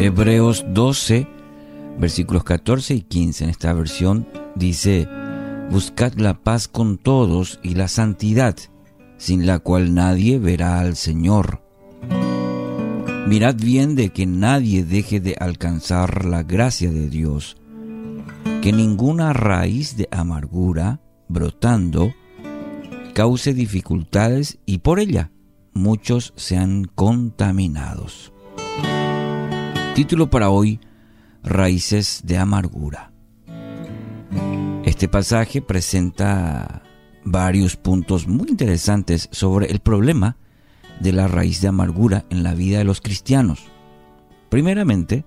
Hebreos 12, versículos 14 y 15 en esta versión dice, Buscad la paz con todos y la santidad, sin la cual nadie verá al Señor. Mirad bien de que nadie deje de alcanzar la gracia de Dios, que ninguna raíz de amargura, brotando, cause dificultades y por ella muchos sean contaminados. Título para hoy, Raíces de Amargura. Este pasaje presenta varios puntos muy interesantes sobre el problema de la raíz de amargura en la vida de los cristianos. Primeramente,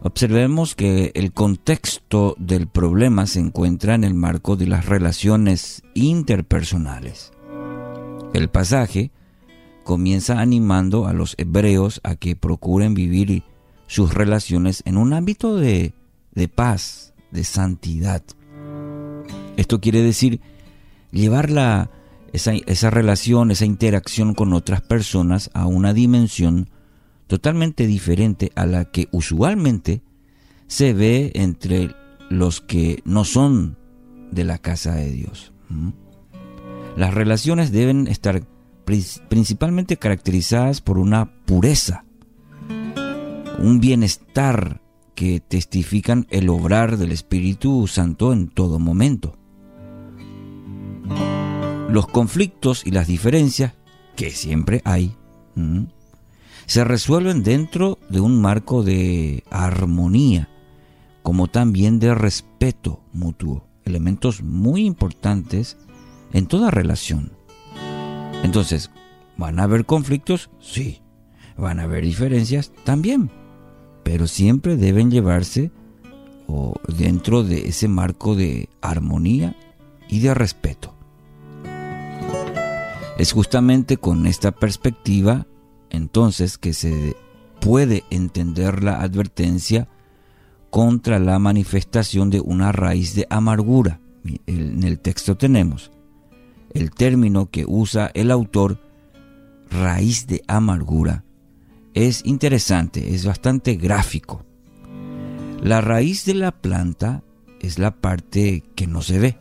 observemos que el contexto del problema se encuentra en el marco de las relaciones interpersonales. El pasaje comienza animando a los hebreos a que procuren vivir sus relaciones en un ámbito de, paz, de santidad. Esto quiere decir llevar esa, esa relación, esa interacción con otras personas a una dimensión totalmente diferente a la que usualmente se ve entre los que no son de la casa de Dios. Las relaciones deben estar principalmente caracterizadas por una pureza, un bienestar que testifican el obrar del Espíritu Santo en todo momento. Los conflictos y las diferencias, que siempre hay, se resuelven dentro de un marco de armonía, como también de respeto mutuo, elementos muy importantes en toda relación. Entonces, ¿van a haber conflictos? Sí. ¿Van a haber diferencias? También pero siempre deben llevarse o dentro de ese marco de armonía y de respeto. Es justamente con esta perspectiva entonces que se puede entender la advertencia contra la manifestación de una raíz de amargura. En el texto tenemos el término que usa el autor, raíz de amargura, es interesante, es bastante gráfico. La raíz de la planta es la parte que no se ve.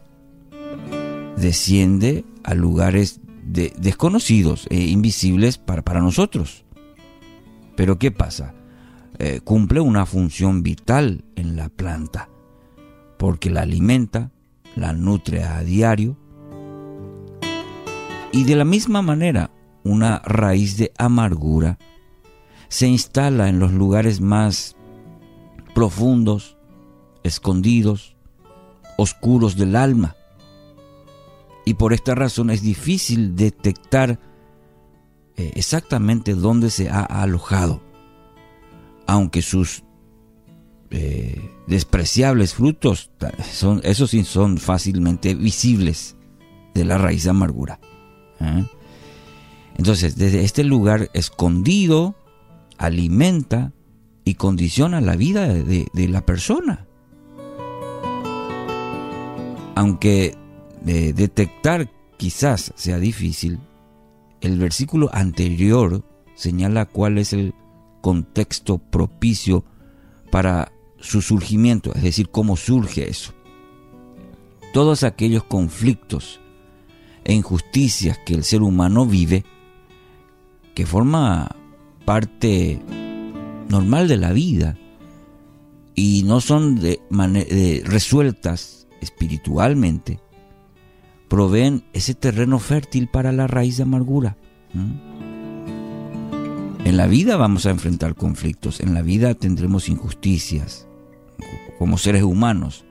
Desciende a lugares desconocidos e invisibles para, para, nosotros. Pero ¿qué pasa? Eh, cumple una función vital en la planta, porque la alimenta, la nutre a diario. Y de la misma manera, una raíz de amargura se instala en los lugares más profundos, escondidos, oscuros del alma. Y por esta razón es difícil detectar eh, exactamente dónde se ha alojado, aunque sus eh, despreciables frutos, son, esos sí son fácilmente visibles de la raíz de amargura. ¿eh? Entonces, desde este lugar escondido, alimenta y condiciona la vida de, la persona. Aunque de detectar quizás sea difícil, el versículo anterior señala cuál es el contexto propicio para su surgimiento, es decir, cómo surge eso. Todos aquellos conflictos e injusticias que el ser humano vive, que forma parte normal de la vida y no son resueltas espiritualmente, proveen ese terreno fértil para la raíz de amargura. En la vida vamos a enfrentar conflictos, en la vida tendremos injusticias como seres humanos.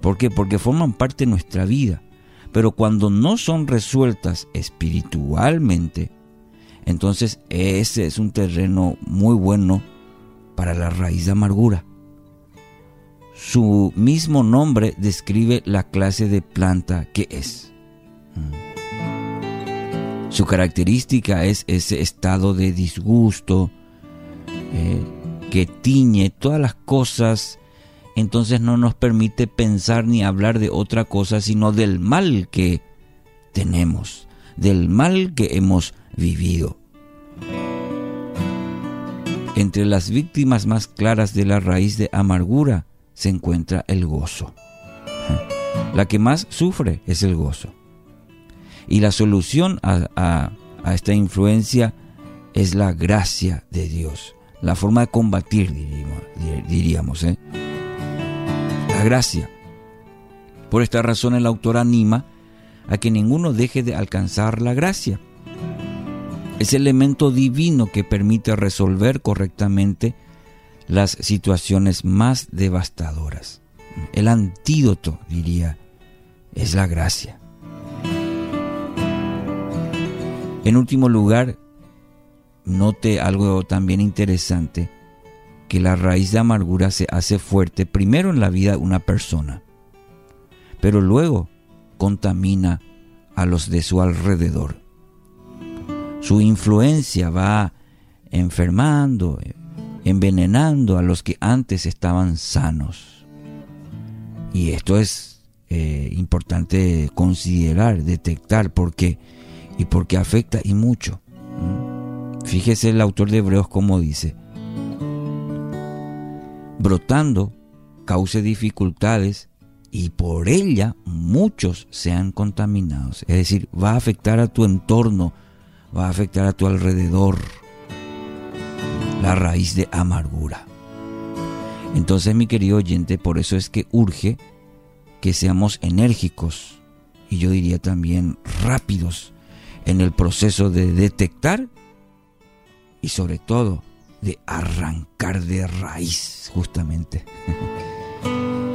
¿Por qué? Porque forman parte de nuestra vida. Pero cuando no son resueltas espiritualmente, entonces ese es un terreno muy bueno para la raíz de amargura. Su mismo nombre describe la clase de planta que es. Mm. Su característica es ese estado de disgusto eh, que tiñe todas las cosas, entonces no nos permite pensar ni hablar de otra cosa, sino del mal que tenemos, del mal que hemos vivido. entre las víctimas más claras de la raíz de amargura se encuentra el gozo. La que más sufre es el gozo. Y la solución a, esta influencia es la gracia de Dios. La forma de combatir, diríamos. ¿eh? La gracia. Por esta razón el autor anima a que ninguno deje de alcanzar la gracia. Es el elemento divino que permite resolver correctamente las situaciones más devastadoras. El antídoto, diría, es la gracia. En último lugar, note algo también interesante, que la raíz de amargura se hace fuerte primero en la vida de una persona, pero luego contamina a los de su alrededor. Su influencia va enfermando, envenenando a los que antes estaban sanos. Y esto es eh, importante considerar, detectar, porque y porque afecta y mucho. Fíjese el autor de Hebreos como dice, brotando cause dificultades y por ella muchos sean contaminados. Es decir, va a afectar a tu entorno, va a afectar a tu alrededor la raíz de amargura. Entonces, mi querido oyente, por eso es que urge que seamos enérgicos y yo diría también rápidos en el proceso de detectar y sobre todo de arrancar de raíz, justamente.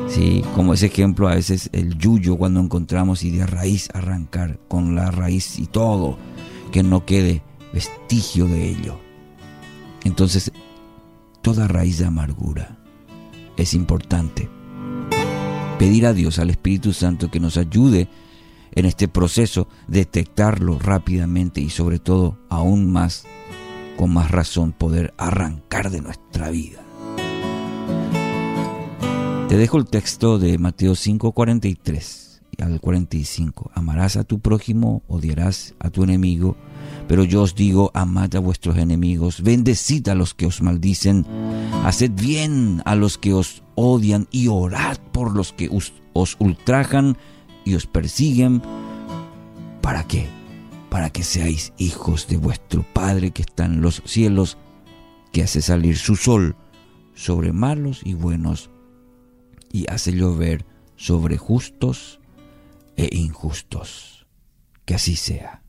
Sí, como ese ejemplo a veces el yuyo cuando encontramos y de raíz arrancar con la raíz y todo, que no quede vestigio de ello. Entonces, toda raíz de amargura es importante. Pedir a Dios, al Espíritu Santo, que nos ayude en este proceso, detectarlo rápidamente y sobre todo, aún más, con más razón, poder arrancar de nuestra vida. Te dejo el texto de Mateo 5, 43 al 45. Amarás a tu prójimo, odiarás a tu enemigo, pero yo os digo, amad a vuestros enemigos, bendecid a los que os maldicen, haced bien a los que os odian y orad por los que os, ultrajan y os persiguen. ¿Para qué? Para que seáis hijos de vuestro Padre que está en los cielos, que hace salir su sol sobre malos y buenos y hace llover sobre justos e injustos. Que así sea.